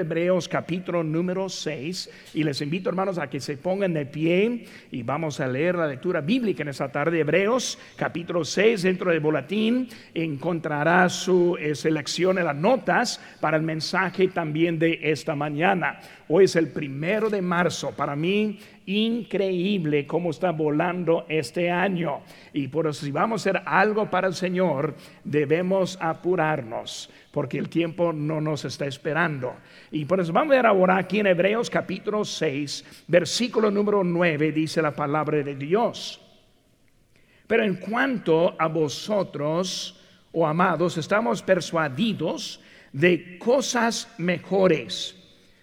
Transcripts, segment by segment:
Hebreos capítulo número 6 y les invito hermanos a que se pongan de pie y vamos a leer la lectura bíblica en esta tarde. Hebreos capítulo 6 dentro del boletín encontrará su eh, selección en las notas para el mensaje también de esta mañana. Hoy es el primero de marzo. Para mí increíble cómo está volando este año. Y por eso si vamos a hacer algo para el Señor, debemos apurarnos, porque el tiempo no nos está esperando. Y por eso vamos a ver ahora aquí en Hebreos capítulo 6, versículo número 9, dice la palabra de Dios. Pero en cuanto a vosotros, oh amados, estamos persuadidos de cosas mejores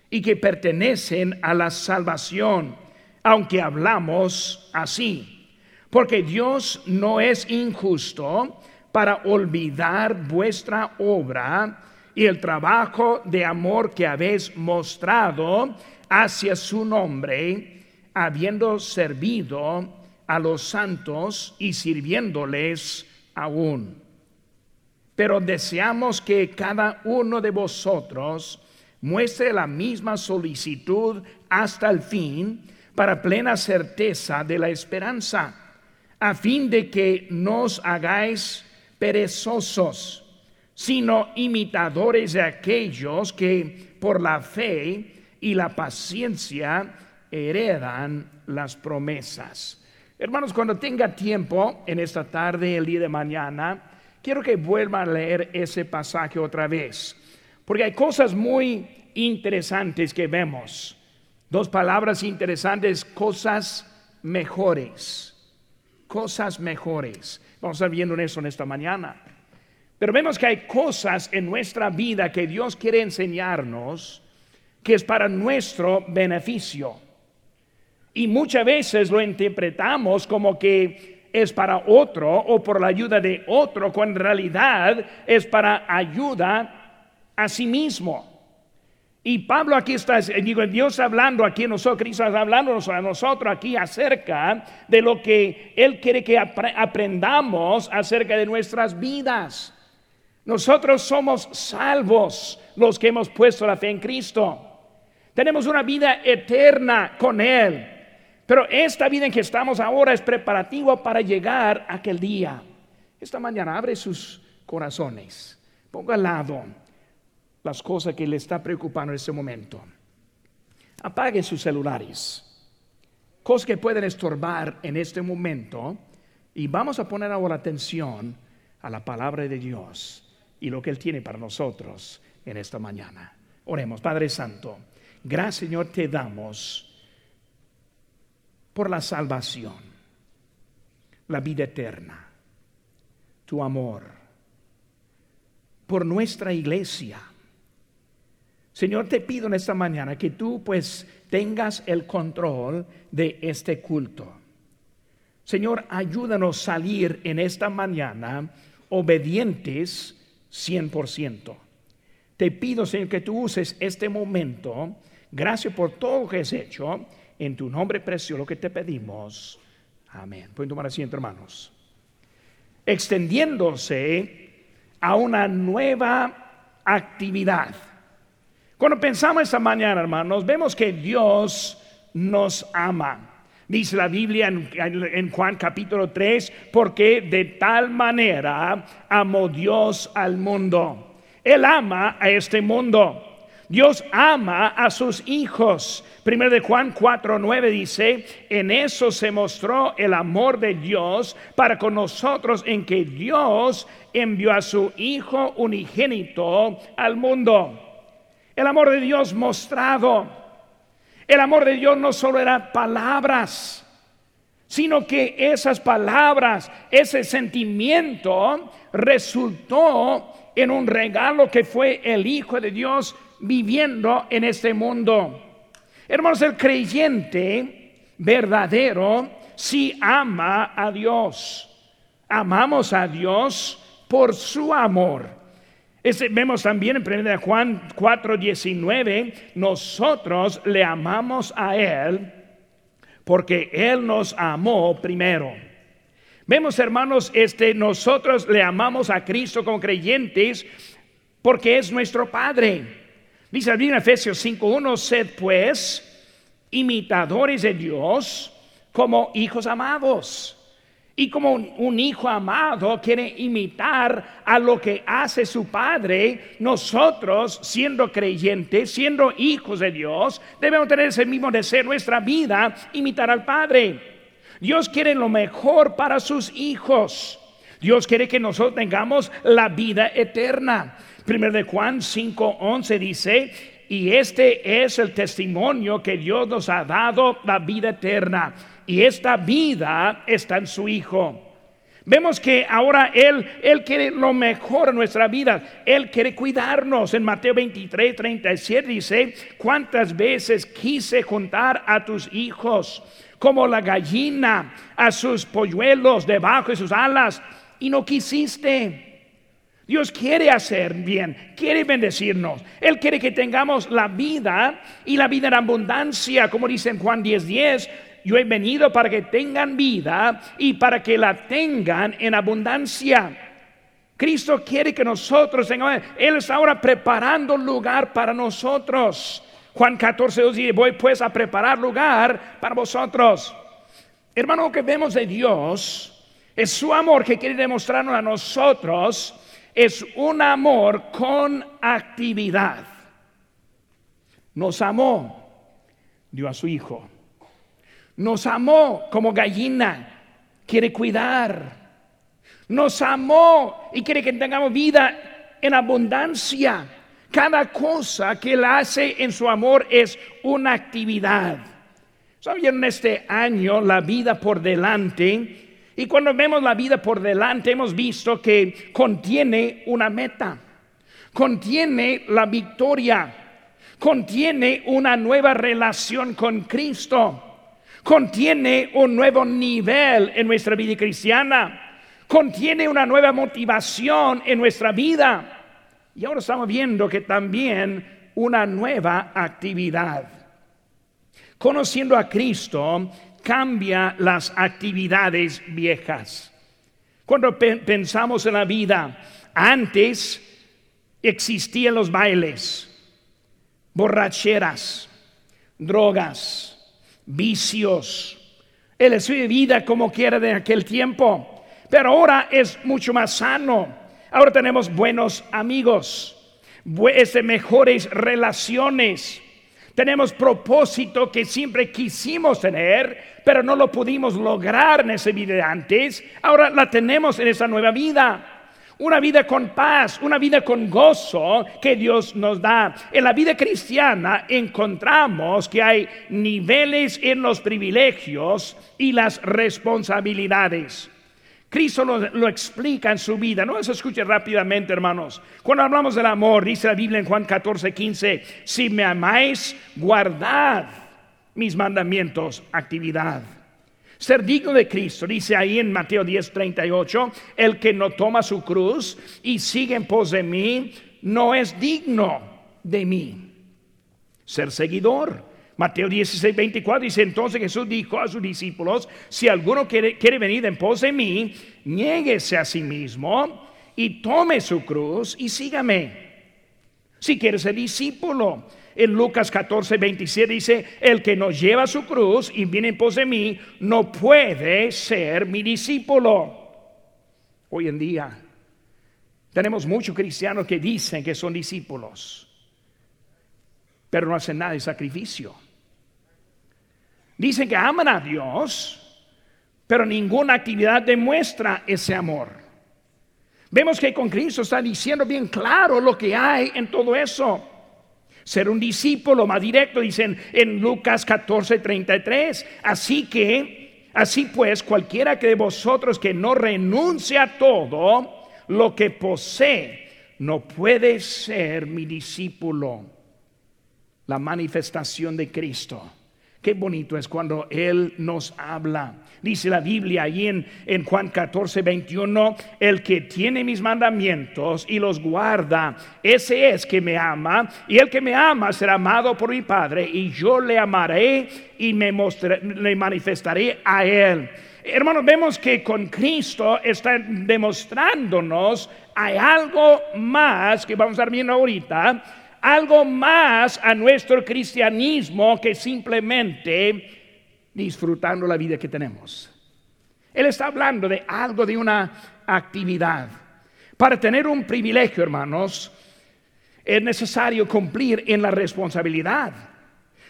y que pertenecen a la salvación aunque hablamos así. Porque Dios no es injusto para olvidar vuestra obra y el trabajo de amor que habéis mostrado hacia su nombre, habiendo servido a los santos y sirviéndoles aún. Pero deseamos que cada uno de vosotros muestre la misma solicitud hasta el fin, para plena certeza de la esperanza, a fin de que nos hagáis perezosos, sino imitadores de aquellos que por la fe y la paciencia heredan las promesas. Hermanos, cuando tenga tiempo en esta tarde, el día de mañana, quiero que vuelva a leer ese pasaje otra vez, porque hay cosas muy interesantes que vemos. Dos palabras interesantes, cosas mejores. Cosas mejores. Vamos a estar viendo eso en esta mañana. Pero vemos que hay cosas en nuestra vida que Dios quiere enseñarnos que es para nuestro beneficio. Y muchas veces lo interpretamos como que es para otro o por la ayuda de otro, cuando en realidad es para ayuda a sí mismo. Y Pablo aquí está, digo, Dios hablando aquí a nosotros, Cristo hablando a nosotros aquí acerca de lo que Él quiere que aprendamos acerca de nuestras vidas. Nosotros somos salvos los que hemos puesto la fe en Cristo. Tenemos una vida eterna con Él. Pero esta vida en que estamos ahora es preparativo para llegar a aquel día. Esta mañana abre sus corazones. Ponga al lado las cosas que le está preocupando en este momento. Apague sus celulares, cosas que pueden estorbar en este momento, y vamos a poner ahora atención a la palabra de Dios y lo que Él tiene para nosotros en esta mañana. Oremos, Padre Santo, gracias Señor te damos por la salvación, la vida eterna, tu amor, por nuestra iglesia Señor, te pido en esta mañana que tú pues tengas el control de este culto. Señor, ayúdanos a salir en esta mañana obedientes 100%. Te pido, Señor, que tú uses este momento. Gracias por todo lo que has hecho. En tu nombre precioso que te pedimos. Amén. Pueden tomar asiento, hermanos. Extendiéndose a una nueva actividad. Cuando pensamos esta mañana, hermanos, vemos que Dios nos ama. Dice la Biblia en, Juan capítulo 3, porque de tal manera amó Dios al mundo. Él ama a este mundo. Dios ama a sus hijos. Primero de Juan 4, 9 dice, en eso se mostró el amor de Dios para con nosotros en que Dios envió a su Hijo unigénito al mundo el amor de Dios mostrado. El amor de Dios no solo era palabras, sino que esas palabras, ese sentimiento resultó en un regalo que fue el Hijo de Dios viviendo en este mundo. Hermanos, el creyente verdadero sí ama a Dios. Amamos a Dios por su amor vemos también en 1 Juan 4:19, nosotros le amamos a Él porque Él nos amó primero. Vemos, hermanos, este, nosotros le amamos a Cristo como creyentes porque es nuestro Padre. Dice en Efesios 5.1, sed pues imitadores de Dios como hijos amados. Y como un, hijo amado quiere imitar a lo que hace su padre, nosotros, siendo creyentes, siendo hijos de Dios, debemos tener ese mismo deseo en nuestra vida, imitar al Padre. Dios quiere lo mejor para sus hijos. Dios quiere que nosotros tengamos la vida eterna. Primero de Juan 5:11 dice, y este es el testimonio que Dios nos ha dado, la vida eterna. Y esta vida está en su Hijo. Vemos que ahora Él, Él quiere lo mejor en nuestra vida. Él quiere cuidarnos. En Mateo 23, 37 dice, ¿cuántas veces quise juntar a tus hijos como la gallina a sus polluelos debajo de sus alas y no quisiste? Dios quiere hacer bien, quiere bendecirnos. Él quiere que tengamos la vida y la vida en abundancia, como dice en Juan 10:10. 10, yo he venido para que tengan vida y para que la tengan en abundancia. Cristo quiere que nosotros tengamos, Él está ahora preparando lugar para nosotros. Juan 14, dice, voy pues a preparar lugar para vosotros. Hermano, lo que vemos de Dios es su amor que quiere demostrarnos a nosotros es un amor con actividad. Nos amó, dio a su Hijo. Nos amó como gallina, quiere cuidar. Nos amó y quiere que tengamos vida en abundancia. Cada cosa que Él hace en su amor es una actividad. ¿Saben este año la vida por delante? Y cuando vemos la vida por delante, hemos visto que contiene una meta, contiene la victoria, contiene una nueva relación con Cristo, contiene un nuevo nivel en nuestra vida cristiana, contiene una nueva motivación en nuestra vida. Y ahora estamos viendo que también una nueva actividad. Conociendo a Cristo, cambia las actividades viejas. Cuando pensamos en la vida, antes existían los bailes, borracheras, drogas, vicios, estilo de vida como quiera de aquel tiempo. Pero ahora es mucho más sano. Ahora tenemos buenos amigos, este, mejores relaciones tenemos propósito que siempre quisimos tener, pero no lo pudimos lograr en esa vida antes. Ahora la tenemos en esa nueva vida. Una vida con paz, una vida con gozo que Dios nos da. En la vida cristiana encontramos que hay niveles en los privilegios y las responsabilidades. Cristo lo, explica en su vida. No se escuche rápidamente, hermanos. Cuando hablamos del amor, dice la Biblia en Juan 14, 15, si me amáis, guardad mis mandamientos, actividad. Ser digno de Cristo, dice ahí en Mateo 10, 38, el que no toma su cruz y sigue en pos de mí, no es digno de mí. Ser seguidor Mateo 16, 24 dice, entonces Jesús dijo a sus discípulos, si alguno quiere, quiere venir en pos de mí, niéguese a sí mismo y tome su cruz y sígame. Si quiere ser discípulo, en Lucas 14, 27 dice, el que no lleva su cruz y viene en pos de mí, no puede ser mi discípulo. Hoy en día tenemos muchos cristianos que dicen que son discípulos, pero no hacen nada de sacrificio. Dicen que aman a Dios, pero ninguna actividad demuestra ese amor. Vemos que con Cristo está diciendo bien claro lo que hay en todo eso. Ser un discípulo más directo, dicen en Lucas 14, 33. Así que, así pues, cualquiera que de vosotros que no renuncie a todo lo que posee, no puede ser mi discípulo. La manifestación de Cristo Qué bonito es cuando Él nos habla. Dice la Biblia allí en, Juan 14, 21, el que tiene mis mandamientos y los guarda, ese es que me ama, y el que me ama será amado por mi Padre, y yo le amaré y me le manifestaré a Él. Hermanos, vemos que con Cristo está demostrándonos hay algo más que vamos a estar viendo ahorita algo más a nuestro cristianismo que simplemente disfrutando la vida que tenemos. Él está hablando de algo, de una actividad. Para tener un privilegio, hermanos, es necesario cumplir en la responsabilidad.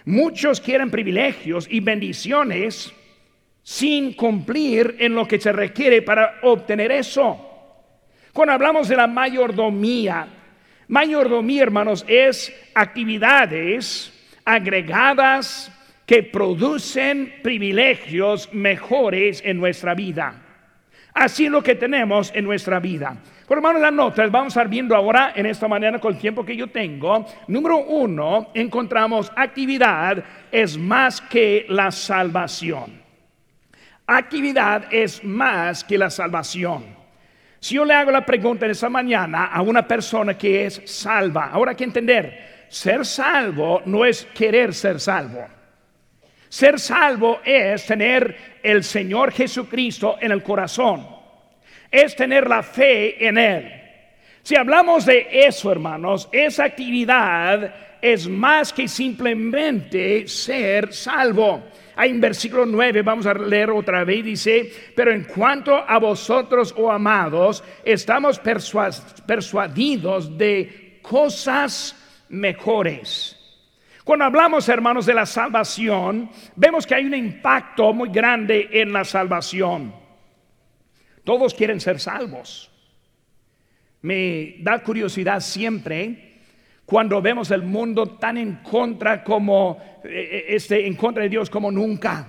Muchos quieren privilegios y bendiciones sin cumplir en lo que se requiere para obtener eso. Cuando hablamos de la mayordomía, mayordomía, hermanos, es actividades agregadas que producen privilegios mejores en nuestra vida. Así es lo que tenemos en nuestra vida. Por hermanos, las notas vamos a estar viendo ahora en esta mañana con el tiempo que yo tengo. Número uno, encontramos actividad es más que la salvación. Actividad es más que la salvación. Si yo le hago la pregunta en esta mañana a una persona que es salva, ahora hay que entender, ser salvo no es querer ser salvo. Ser salvo es tener el Señor Jesucristo en el corazón es tener la fe en Él. Si hablamos de eso, hermanos, esa actividad es más que simplemente ser salvo. Hay en versículo 9, vamos a leer otra vez, dice, pero en cuanto a vosotros, oh amados, estamos persuadidos de cosas mejores. Cuando hablamos, hermanos, de la salvación, vemos que hay un impacto muy grande en la salvación. Todos quieren ser salvos. Me da curiosidad siempre cuando vemos el mundo tan en contra como eh, eh, este en contra de Dios como nunca.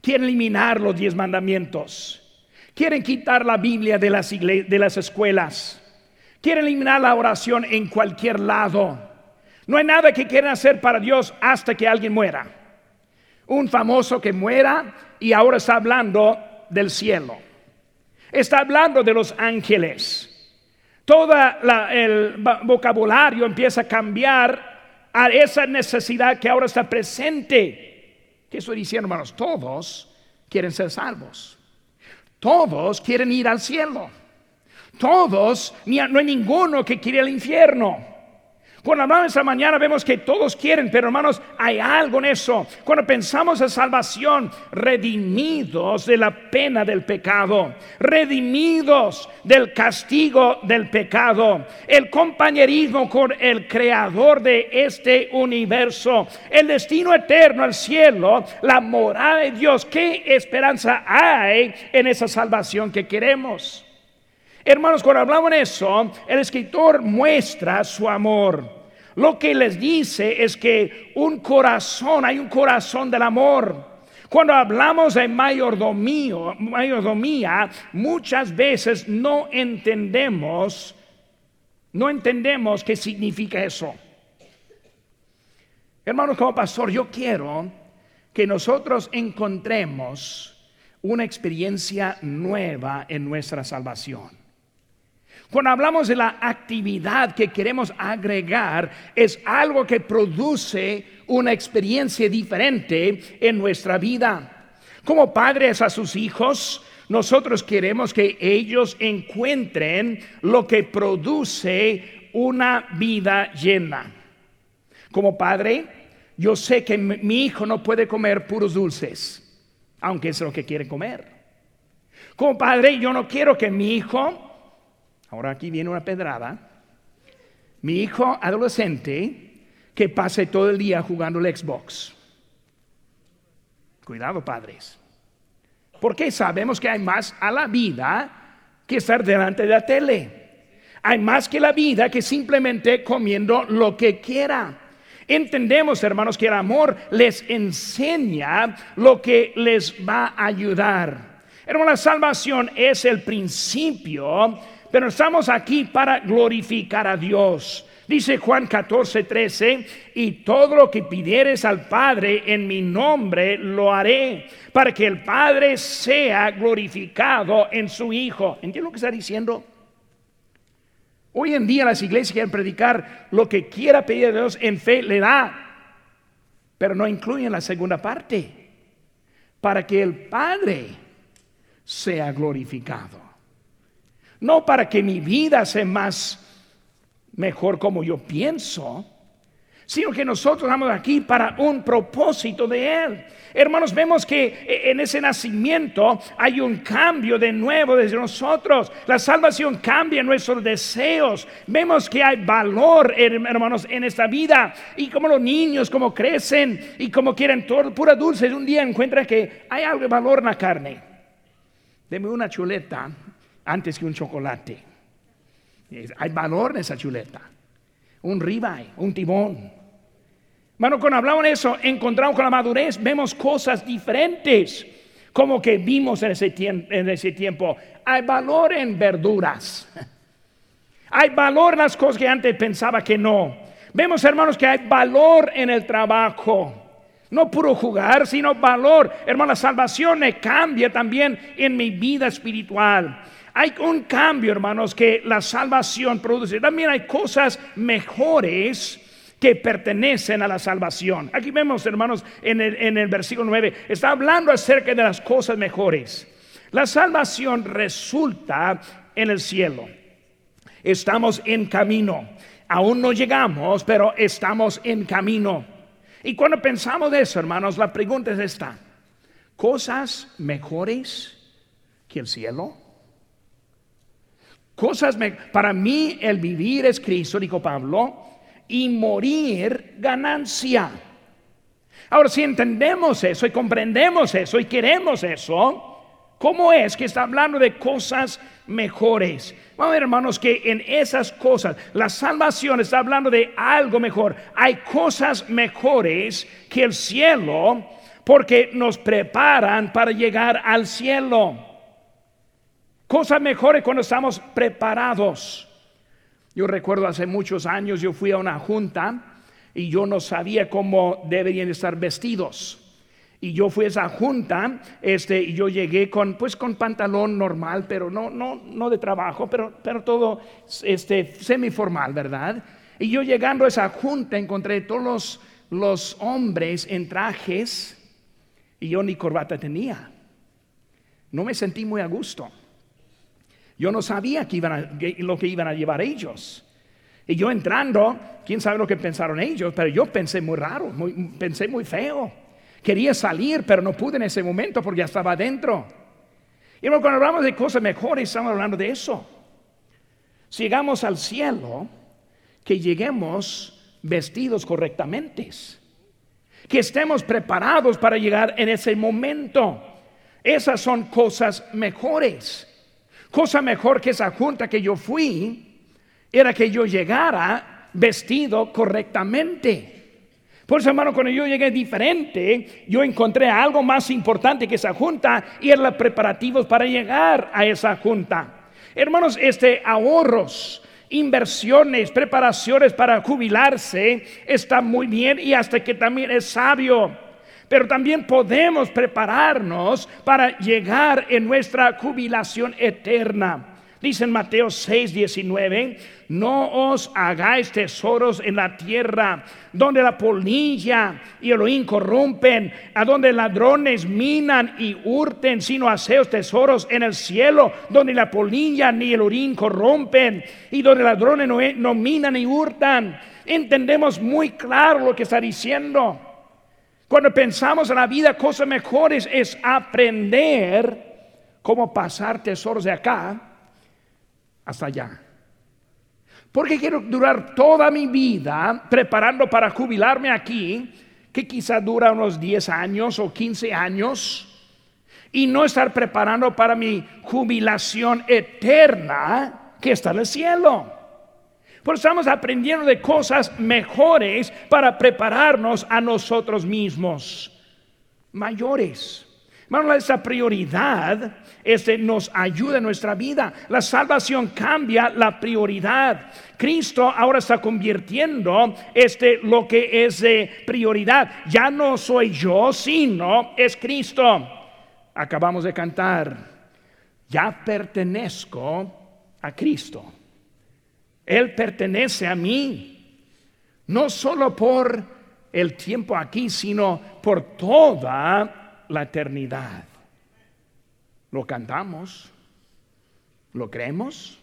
Quieren eliminar los diez mandamientos. Quieren quitar la Biblia de las, de las escuelas. Quieren eliminar la oración en cualquier lado. No hay nada que quieran hacer para Dios hasta que alguien muera. Un famoso que muera y ahora está hablando del cielo. Está hablando de los ángeles. Todo el vocabulario empieza a cambiar a esa necesidad que ahora está presente. ¿Qué estoy diciendo, hermanos? Todos quieren ser salvos. Todos quieren ir al cielo. Todos, no hay ninguno que quiere el infierno. Cuando hablamos esta mañana vemos que todos quieren, pero hermanos, hay algo en eso. Cuando pensamos en salvación, redimidos de la pena del pecado, redimidos del castigo del pecado, el compañerismo con el creador de este universo, el destino eterno al cielo, la morada de Dios, ¿qué esperanza hay en esa salvación que queremos? Hermanos, cuando hablamos de eso, el escritor muestra su amor. Lo que les dice es que un corazón, hay un corazón del amor. Cuando hablamos de mayordomía, mayordomía, muchas veces no entendemos, no entendemos qué significa eso. Hermanos, como pastor, yo quiero que nosotros encontremos una experiencia nueva en nuestra salvación. Cuando hablamos de la actividad que queremos agregar, es algo que produce una experiencia diferente en nuestra vida. Como padres a sus hijos, nosotros queremos que ellos encuentren lo que produce una vida llena. Como padre, yo sé que mi hijo no puede comer puros dulces, aunque es lo que quiere comer. Como padre, yo no quiero que mi hijo Ahora aquí viene una pedrada. Mi hijo adolescente que pase todo el día jugando el Xbox. Cuidado, padres. Porque sabemos que hay más a la vida que estar delante de la tele. Hay más que la vida que simplemente comiendo lo que quiera. Entendemos, hermanos, que el amor les enseña lo que les va a ayudar. Hermano, la salvación es el principio pero estamos aquí para glorificar a Dios. Dice Juan 14, 13, y todo lo que pidieres al Padre en mi nombre lo haré, para que el Padre sea glorificado en su Hijo. ¿Entiendes lo que está diciendo? Hoy en día las iglesias quieren predicar lo que quiera pedir a Dios en fe, le da, pero no incluyen la segunda parte, para que el Padre sea glorificado. No para que mi vida sea más mejor como yo pienso, sino que nosotros estamos aquí para un propósito de Él. Hermanos, vemos que eh, en ese nacimiento hay un cambio de nuevo desde nosotros. La salvación cambia nuestros deseos. Vemos que hay valor, hermanos, en esta vida. Y como los niños, como crecen y como quieren todo, pura dulce, un día encuentran que hay algo de valor en la carne. Deme una chuleta antes que un chocolate. Hay valor en esa chuleta. Un ribeye, un tibón bueno, cuando hablamos de eso, encontramos con la madurez, vemos cosas diferentes, como que vimos en ese, en ese tiempo. Hay valor en verduras. Hay valor en las cosas que antes pensaba que no. Vemos, hermanos, que hay valor en el trabajo. No puro jugar, sino valor. Hermano, la salvación me cambia también en mi vida espiritual. Hay un cambio, hermanos, que la salvación produce. También hay cosas mejores que pertenecen a la salvación. Aquí vemos, hermanos, en el, versículo 9, está hablando acerca de las cosas mejores. La salvación resulta en el cielo. Estamos en camino. Aún no llegamos, pero estamos en camino. Y cuando pensamos de eso, hermanos, la pregunta es esta. ¿Cosas mejores que el cielo? Cosas para mí el vivir es Cristo, dijo Pablo, y morir ganancia. Ahora, si entendemos eso y comprendemos eso y queremos eso, ¿cómo es que está hablando de cosas mejores? Vamos a ver, hermanos, que en esas cosas, la salvación está hablando de algo mejor. Hay cosas mejores que el cielo porque nos preparan para llegar al cielo. Cosas mejores cuando estamos preparados. Yo recuerdo hace muchos años yo fui a una junta y yo no sabía cómo deberían estar vestidos. Y yo fui a esa junta, este, y yo llegué con, pues, con pantalón normal, pero no, no, no de trabajo, pero, pero todo, este, semiformal, ¿verdad? Y yo llegando a esa junta encontré todos los, los hombres en trajes y yo ni corbata tenía. No me sentí muy a gusto. Yo no sabía iban lo que iban a llevar ellos. Y yo entrando, quién sabe lo que pensaron ellos, pero yo pensé muy raro, pensé muy feo. Quería salir, pero no pude en ese momento porque ya estaba adentro. Y cuando hablamos de cosas mejores, estamos hablando de eso. Si llegamos al cielo, que lleguemos vestidos correctamente, que estemos preparados para llegar en ese momento. Esas son cosas mejores. Cosa mejor que esa junta que yo fui era que yo llegara vestido correctamente. Por eso, hermano, cuando yo llegué diferente, yo encontré algo más importante que esa junta y eran los preparativos para llegar a esa junta. Hermanos, este ahorros, inversiones, preparaciones para jubilarse está muy bien y hasta que también es sabio pero también podemos prepararnos para llegar en nuestra jubilación eterna. Dice en Mateo 6, 19, no os hagáis tesoros en la tierra, donde la polilla y el oín corrompen, a donde ladrones minan y hurten, sino haceos tesoros en el cielo, donde la polilla ni el orín corrompen, y donde ladrones no, no minan ni hurtan. Entendemos muy claro lo que está diciendo. Cuando pensamos en la vida, cosas mejores es aprender cómo pasar tesoros de acá hasta allá. Porque quiero durar toda mi vida preparando para jubilarme aquí, que quizá dura unos 10 años o 15 años, y no estar preparando para mi jubilación eterna que está en el cielo. Pues estamos aprendiendo de cosas mejores para prepararnos a nosotros mismos, mayores. Hermano, esa prioridad este, nos ayuda en nuestra vida. La salvación cambia la prioridad. Cristo ahora está convirtiendo este, lo que es de prioridad. Ya no soy yo, sino es Cristo. Acabamos de cantar, ya pertenezco a Cristo. Él pertenece a mí, no solo por el tiempo aquí, sino por toda la eternidad. Lo cantamos, lo creemos.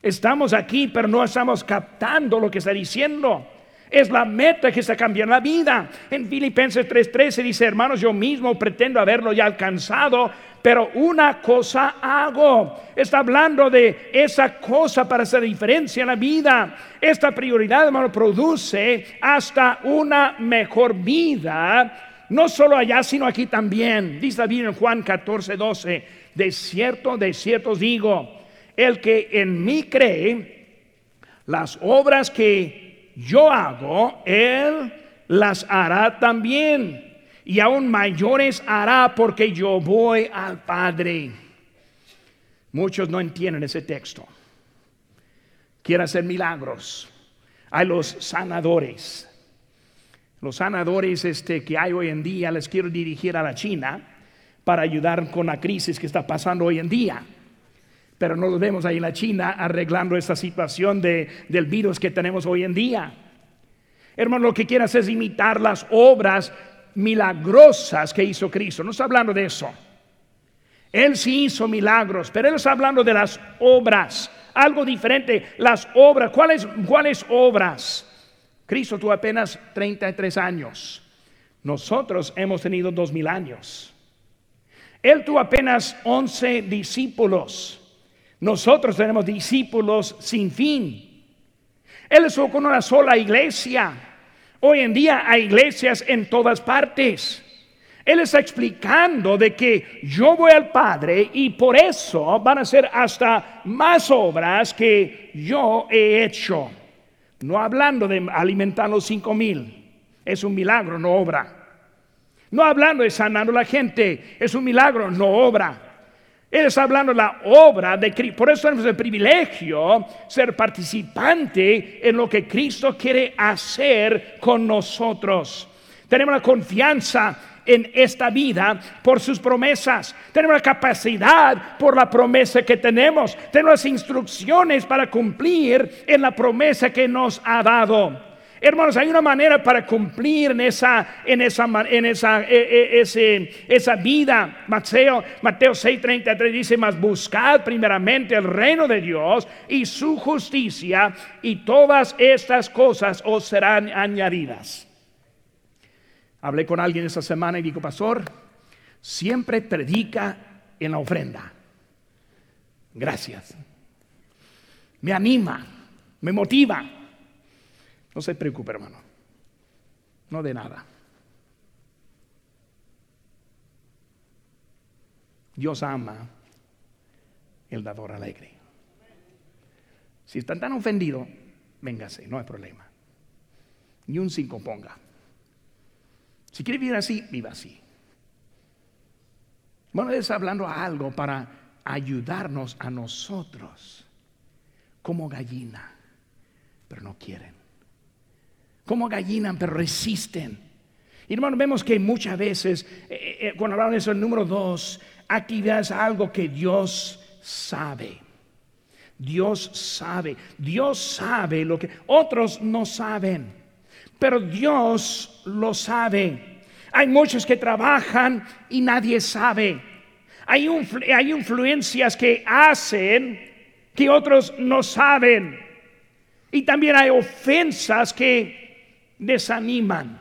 Estamos aquí, pero no estamos captando lo que está diciendo. Es la meta que está cambiando la vida. En Filipenses 3:13 dice, hermanos, yo mismo pretendo haberlo ya alcanzado, pero una cosa hago. Está hablando de esa cosa para hacer diferencia en la vida. Esta prioridad, hermano, produce hasta una mejor vida. No solo allá, sino aquí también. Dice David en Juan 14, 12. De cierto, de cierto os digo, el que en mí cree, las obras que yo hago, Él las hará también. Y aún mayores hará porque yo voy al Padre. Muchos no entienden ese texto. Quiere hacer milagros. Hay los sanadores. Los sanadores este, que hay hoy en día les quiero dirigir a la China para ayudar con la crisis que está pasando hoy en día pero no lo vemos ahí en la China arreglando esta situación de, del virus que tenemos hoy en día. Hermano, lo que quieras es imitar las obras milagrosas que hizo Cristo. No está hablando de eso. Él sí hizo milagros, pero Él está hablando de las obras. Algo diferente, las obras. ¿Cuáles, cuáles obras? Cristo tuvo apenas 33 años. Nosotros hemos tenido dos mil años. Él tuvo apenas 11 discípulos. Nosotros tenemos discípulos sin fin. Él estuvo con una sola iglesia. Hoy en día hay iglesias en todas partes. Él está explicando de que yo voy al Padre y por eso van a ser hasta más obras que yo he hecho. No hablando de alimentar los cinco mil. Es un milagro, no obra. No hablando de sanar a la gente. Es un milagro, no obra. Él está hablando de la obra de Cristo. Por eso tenemos el privilegio ser participante en lo que Cristo quiere hacer con nosotros. Tenemos la confianza en esta vida por sus promesas. Tenemos la capacidad por la promesa que tenemos. Tenemos las instrucciones para cumplir en la promesa que nos ha dado. Hermanos, hay una manera para cumplir en esa, en esa, en esa, e, e, esa vida. Mateo, Mateo 6:33 dice, mas buscad primeramente el reino de Dios y su justicia y todas estas cosas os serán añadidas. Hablé con alguien esta semana y dijo, pastor, siempre predica en la ofrenda. Gracias. Me anima, me motiva. No se preocupe, hermano. No de nada. Dios ama el dador alegre. Si están tan ofendidos, véngase, no hay problema. Ni un cinco ponga. Si quiere vivir así, viva así. Bueno, está hablando algo para ayudarnos a nosotros como gallina, pero no quieren como gallinan, pero resisten. Y hermano, vemos que muchas veces, eh, eh, eh, cuando hablamos de eso, el número dos, actividad es algo que Dios sabe. Dios sabe, Dios sabe lo que otros no saben, pero Dios lo sabe. Hay muchos que trabajan y nadie sabe. Hay, hay influencias que hacen que otros no saben. Y también hay ofensas que desaniman.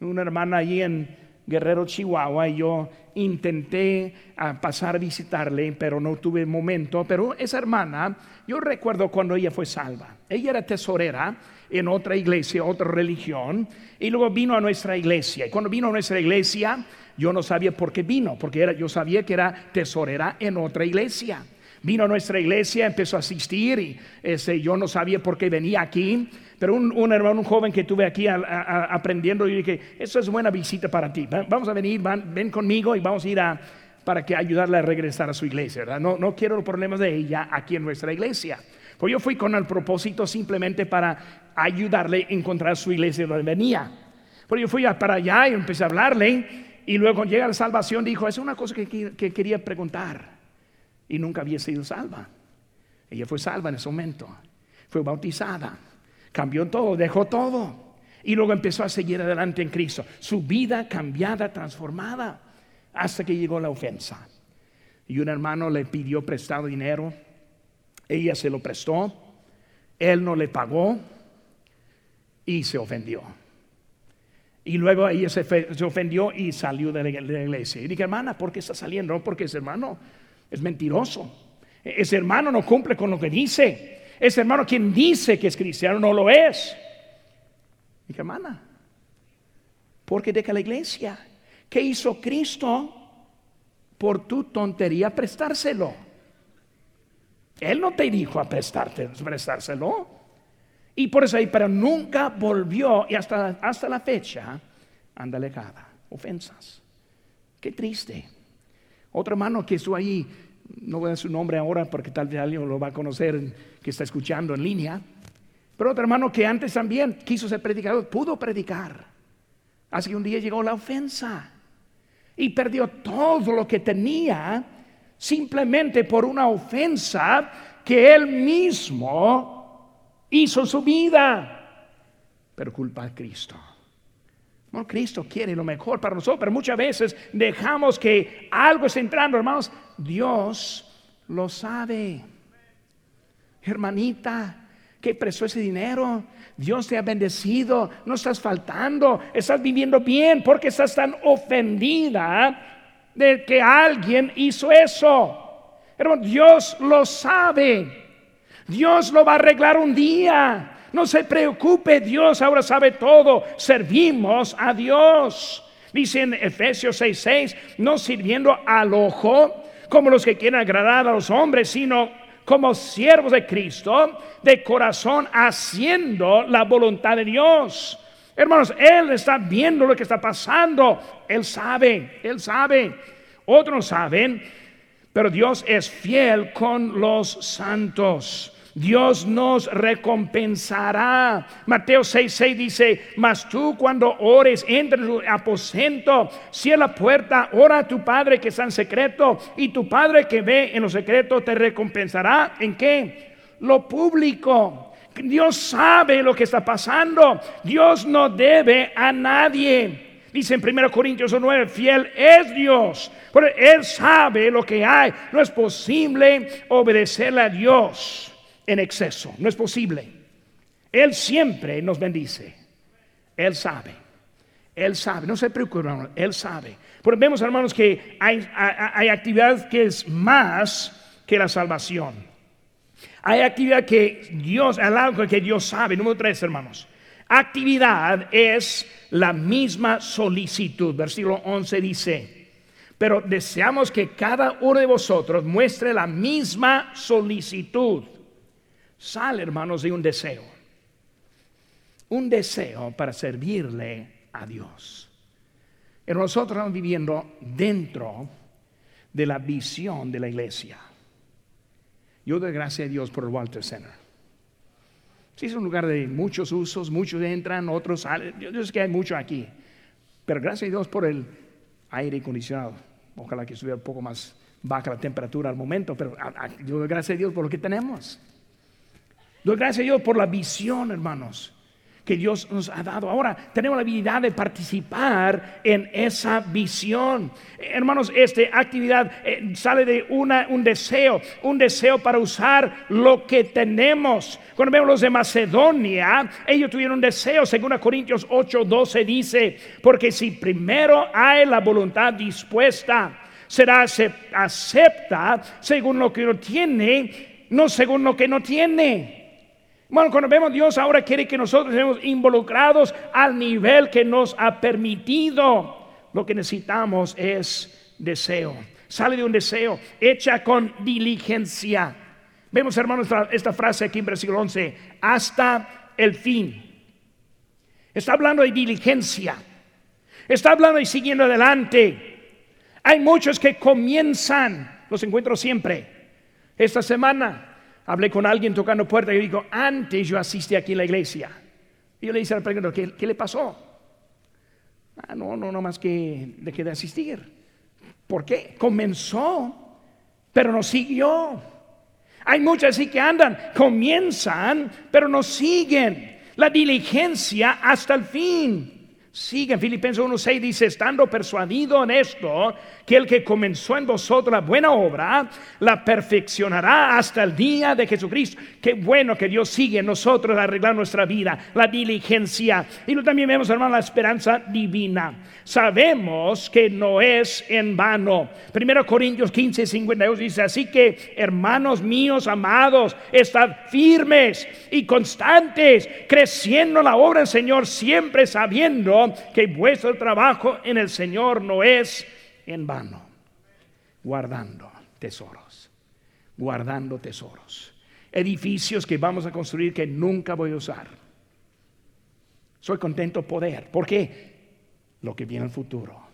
Una hermana allí en Guerrero, Chihuahua, y yo intenté ah, pasar a visitarle, pero no tuve momento. Pero esa hermana, yo recuerdo cuando ella fue salva. Ella era tesorera en otra iglesia, otra religión, y luego vino a nuestra iglesia. Y cuando vino a nuestra iglesia, yo no sabía por qué vino, porque era, yo sabía que era tesorera en otra iglesia. Vino a nuestra iglesia, empezó a asistir y ese, yo no sabía por qué venía aquí. Pero un, hermano, un joven que tuve aquí aprendiendo, y dije, eso es buena visita para ti. Vamos a venir, ven conmigo y vamos a ir a, para que ayudarle a regresar a su iglesia. No, quiero los problemas de ella aquí en nuestra iglesia. Pues yo fui con el propósito simplemente para ayudarle a encontrar su iglesia donde venía. Pues yo fui para allá y empecé a hablarle. Y luego cuando llega la salvación dijo, es una cosa que, que quería preguntar. Y nunca había sido salva. Ella fue salva en ese momento. Fue bautizada. Cambió todo, dejó todo. Y luego empezó a seguir adelante en Cristo. Su vida cambiada, transformada, hasta que llegó la ofensa. Y un hermano le pidió prestado dinero. Ella se lo prestó. Él no le pagó. y se ofendió. Y luego ella se, ofendió y salió de la, iglesia. Y dije, hermana, ¿por qué está saliendo? No, porque ese hermano es mentiroso. Ese hermano no cumple con lo que dice. Ese hermano quien dice que es cristiano no lo es. Dije, hermana, ¿por qué deja la iglesia? ¿Qué hizo Cristo por tu tontería prestárselo? Él no te dijo a prestarte, prestárselo. Y por eso ahí, pero nunca volvió y hasta, hasta la fecha anda alejada. Ofensas. Qué triste. Otro hermano que estuvo ahí, no voy a dar su nombre ahora porque tal vez alguien lo va a conocer que está escuchando en línea. Pero otro hermano que antes también quiso ser predicador, pudo predicar. Así que un día llegó la ofensa y perdió todo lo que tenía simplemente por una ofensa que él mismo hizo su vida, pero culpa a Cristo. No, Cristo quiere lo mejor para nosotros, pero muchas veces dejamos que algo esté entrando, hermanos. Dios lo sabe. Hermanita, que prestó ese dinero, Dios te ha bendecido, no estás faltando, estás viviendo bien, porque estás tan ofendida de que alguien hizo eso. Hermano, Dios lo sabe. Dios lo va a arreglar un día. No se preocupe, Dios ahora sabe todo. Servimos a Dios. Dice en Efesios 6:6, no sirviendo al ojo como los que quieren agradar a los hombres, sino como siervos de Cristo, de corazón haciendo la voluntad de Dios. Hermanos, Él está viendo lo que está pasando. Él sabe, Él sabe. Otros saben, pero Dios es fiel con los santos. Dios nos recompensará. Mateo 6, 6 dice, mas tú cuando ores, entra en tu aposento, cierra la puerta, ora a tu Padre que está en secreto, y tu Padre que ve en lo secreto te recompensará. ¿En qué? Lo público. Dios sabe lo que está pasando. Dios no debe a nadie. Dice en 1 Corintios 9, fiel es Dios, pero Él sabe lo que hay. No es posible obedecerle a Dios en exceso. No es posible. Él siempre nos bendice. Él sabe. Él sabe. No se preocupe, hermano. Él sabe. Pero vemos, hermanos, que hay, hay, actividad que es más que la salvación. Hay actividad que Dios, algo que Dios sabe. Número tres, hermanos. Actividad es la misma solicitud. Versículo 11 dice, pero deseamos que cada uno de vosotros muestre la misma solicitud sale, hermanos, de un deseo. Un deseo para servirle a Dios. Y nosotros estamos viviendo dentro de la visión de la iglesia. Yo doy gracias a Dios por el Walter Center. Sí, es un lugar de muchos usos, muchos entran, otros salen. Yo sé que hay mucho aquí. Pero gracias a Dios por el aire acondicionado. Ojalá que estuviera un poco más baja la temperatura al momento, pero yo doy gracias a Dios por lo que tenemos. Doy gracias a Dios por la visión, hermanos, que Dios nos ha dado. Ahora tenemos la habilidad de participar en esa visión. Hermanos, esta actividad eh, sale de una, un deseo, un deseo para usar lo que tenemos. Cuando vemos los de Macedonia, ellos tuvieron un deseo, según Corintios 8, 12 dice, porque si primero hay la voluntad dispuesta, será acepta según lo que uno tiene, no según lo que no tiene. Bueno, cuando vemos Dios ahora quiere que nosotros estemos involucrados al nivel que nos ha permitido. Lo que necesitamos es deseo. Sale de un deseo, hecha con diligencia. Vemos, hermanos, esta, frase aquí en versículo 11, hasta el fin. Está hablando de diligencia. Está hablando de siguiendo adelante. Hay muchos que comienzan, los encuentro siempre. Esta semana hablé con alguien tocando puerta y digo, antes yo asistí aquí en la iglesia. Y yo le al predicador, ¿qué, ¿qué, le pasó? Ah, no, no, no más que dejé de asistir. ¿Por qué? Comenzó, pero no siguió. Hay muchas así que andan, comienzan, pero no siguen. La diligencia hasta el fin. Sigue en Filipenses 1.6 dice, estando persuadido en esto, que el que comenzó en vosotros la buena obra, la perfeccionará hasta el día de Jesucristo. Qué bueno que Dios sigue en nosotros arreglar nuestra vida, la diligencia. Y también vemos, hermano, la esperanza divina. Sabemos que no es en vano. Primero Corintios 15, 52 dice, así que, hermanos míos amados, estad firmes y constantes, creciendo la obra del Señor, siempre sabiendo que vuestro trabajo en el Señor no es en vano, guardando tesoros, guardando tesoros, edificios que vamos a construir que nunca voy a usar. Soy contento poder, ¿por qué? Lo que viene en el futuro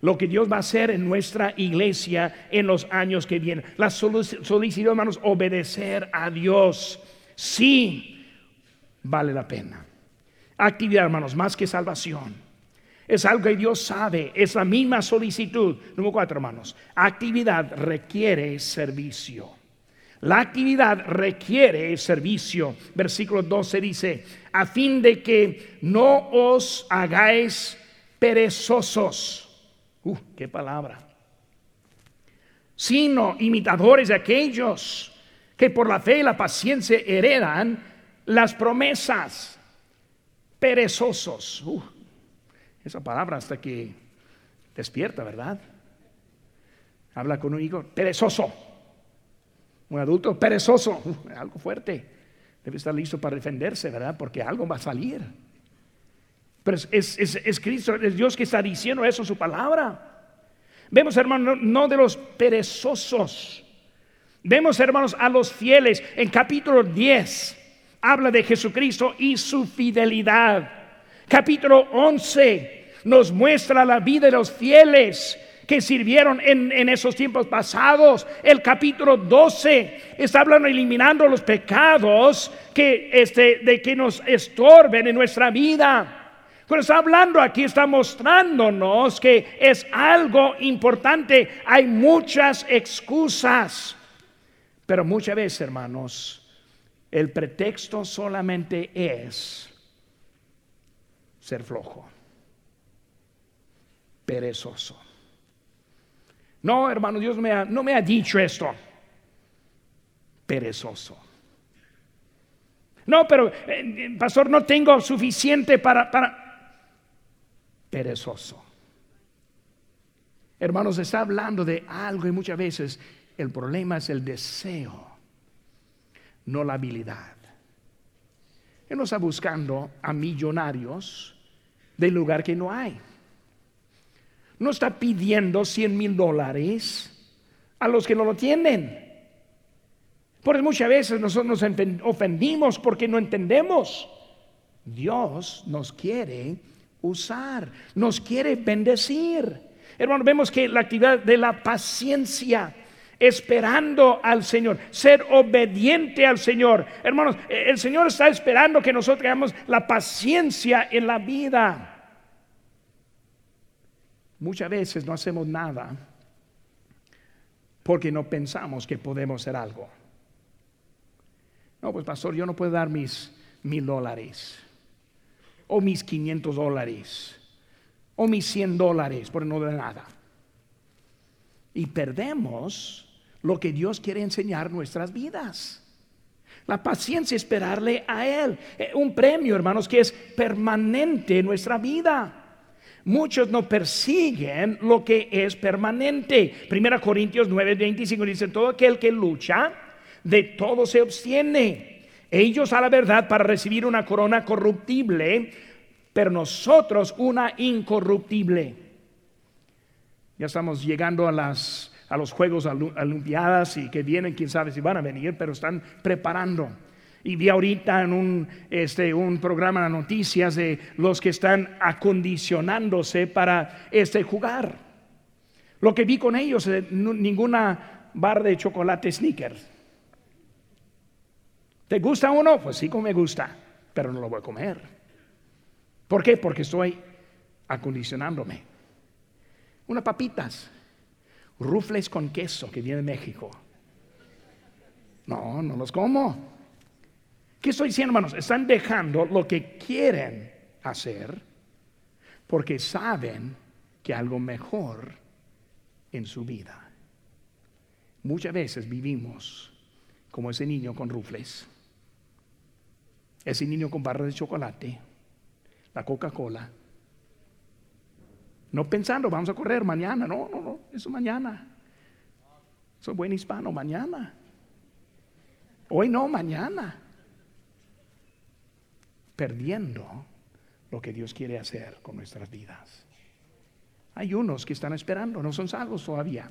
lo que Dios va a hacer en nuestra iglesia en los años que vienen. La solicitud, hermanos, obedecer a Dios. Sí, vale la pena. Actividad, hermanos, más que salvación. Es algo que Dios sabe, es la misma solicitud. Número cuatro, hermanos. Actividad requiere servicio. La actividad requiere servicio. Versículo 12 dice, a fin de que no os hagáis perezosos. Uh, qué palabra. Sino imitadores de aquellos que por la fe y la paciencia heredan las promesas perezosos. Uh, esa palabra hasta que despierta, ¿verdad? Habla con un hijo, perezoso. Un adulto, perezoso. Uh, algo fuerte. Debe estar listo para defenderse, ¿verdad? Porque algo va a salir. Pero es, Cristo, es Dios que está diciendo eso en su palabra. Vemos, hermanos, no de los perezosos. Vemos, hermanos, a los fieles. En capítulo 10 habla de Jesucristo y su fidelidad. Capítulo 11 nos muestra la vida de los fieles que sirvieron en, esos tiempos pasados. El capítulo 12 está hablando eliminando los pecados que, este, de que nos estorben en nuestra vida. Cuando está hablando aquí está mostrándonos que es algo importante. Hay muchas excusas, pero muchas veces, hermanos, el pretexto solamente es ser flojo, perezoso. No, hermano, Dios no me ha dicho esto. Perezoso. No, pero, eh, pastor, no tengo suficiente para, para... Perezoso. Hermanos, está hablando de algo y muchas veces el problema es el deseo no la habilidad. Él no está buscando a millonarios del lugar que no hay. No está pidiendo 100 mil dólares a los que no lo tienen. Por muchas veces nosotros nos ofendimos porque no entendemos. Dios nos quiere usar, nos quiere bendecir. Hermano, vemos que la actividad de la paciencia esperando al Señor, ser obediente al Señor. Hermanos, el Señor está esperando que nosotros tengamos la paciencia en la vida. Muchas veces no hacemos nada porque no pensamos que podemos hacer algo. No, pues pastor, yo no puedo dar mis mil dólares o mis quinientos dólares o mis cien dólares por no dar nada. Y perdemos lo que Dios quiere enseñar nuestras vidas. La paciencia, esperarle a Él. Eh, un premio, hermanos, que es permanente en nuestra vida. Muchos no persiguen lo que es permanente. Primera Corintios 9, 25 dice, todo aquel que lucha, de todo se obtiene. Ellos a la verdad para recibir una corona corruptible, pero nosotros una incorruptible. Ya estamos llegando a las a los Juegos Olimpiadas y que vienen, quién sabe si van a venir, pero están preparando. Y vi ahorita en un, este, un programa de noticias de los que están acondicionándose para este, jugar. Lo que vi con ellos, eh, ninguna barra de chocolate sneakers. ¿Te gusta uno? Pues sí, como me gusta, pero no lo voy a comer. ¿Por qué? Porque estoy acondicionándome. Unas papitas, rufles con queso que viene de México. No, no los como. ¿Qué estoy diciendo, hermanos? Están dejando lo que quieren hacer porque saben que algo mejor en su vida. Muchas veces vivimos como ese niño con rufles, ese niño con barras de chocolate, la Coca-Cola, no pensando, vamos a correr mañana, no, no, no, eso mañana. Soy buen hispano, mañana. Hoy no, mañana. Perdiendo lo que Dios quiere hacer con nuestras vidas. Hay unos que están esperando, no son salvos todavía.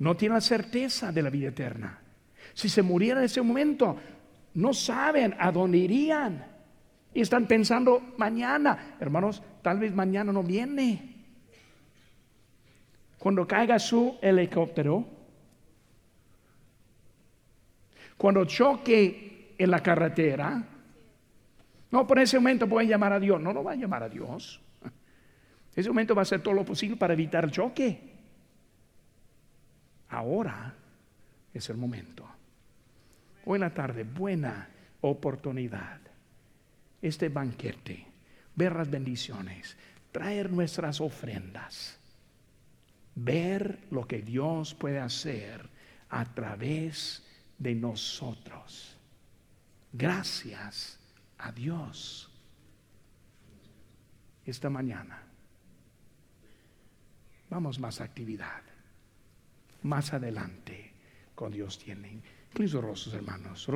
No tienen la certeza de la vida eterna. Si se murieran en ese momento, no saben a dónde irían. Y están pensando mañana. Hermanos, tal vez mañana no viene. Cuando caiga su helicóptero, cuando choque en la carretera, no, por ese momento pueden llamar a Dios. No, no va a llamar a Dios. Ese momento va a hacer todo lo posible para evitar el choque. Ahora es el momento. Hoy en la tarde, buena oportunidad. Este banquete, ver las bendiciones, traer nuestras ofrendas, ver lo que Dios puede hacer a través de nosotros. Gracias a Dios. Esta mañana vamos más actividad. Más adelante con Dios tienen. Incluso rostros, hermanos.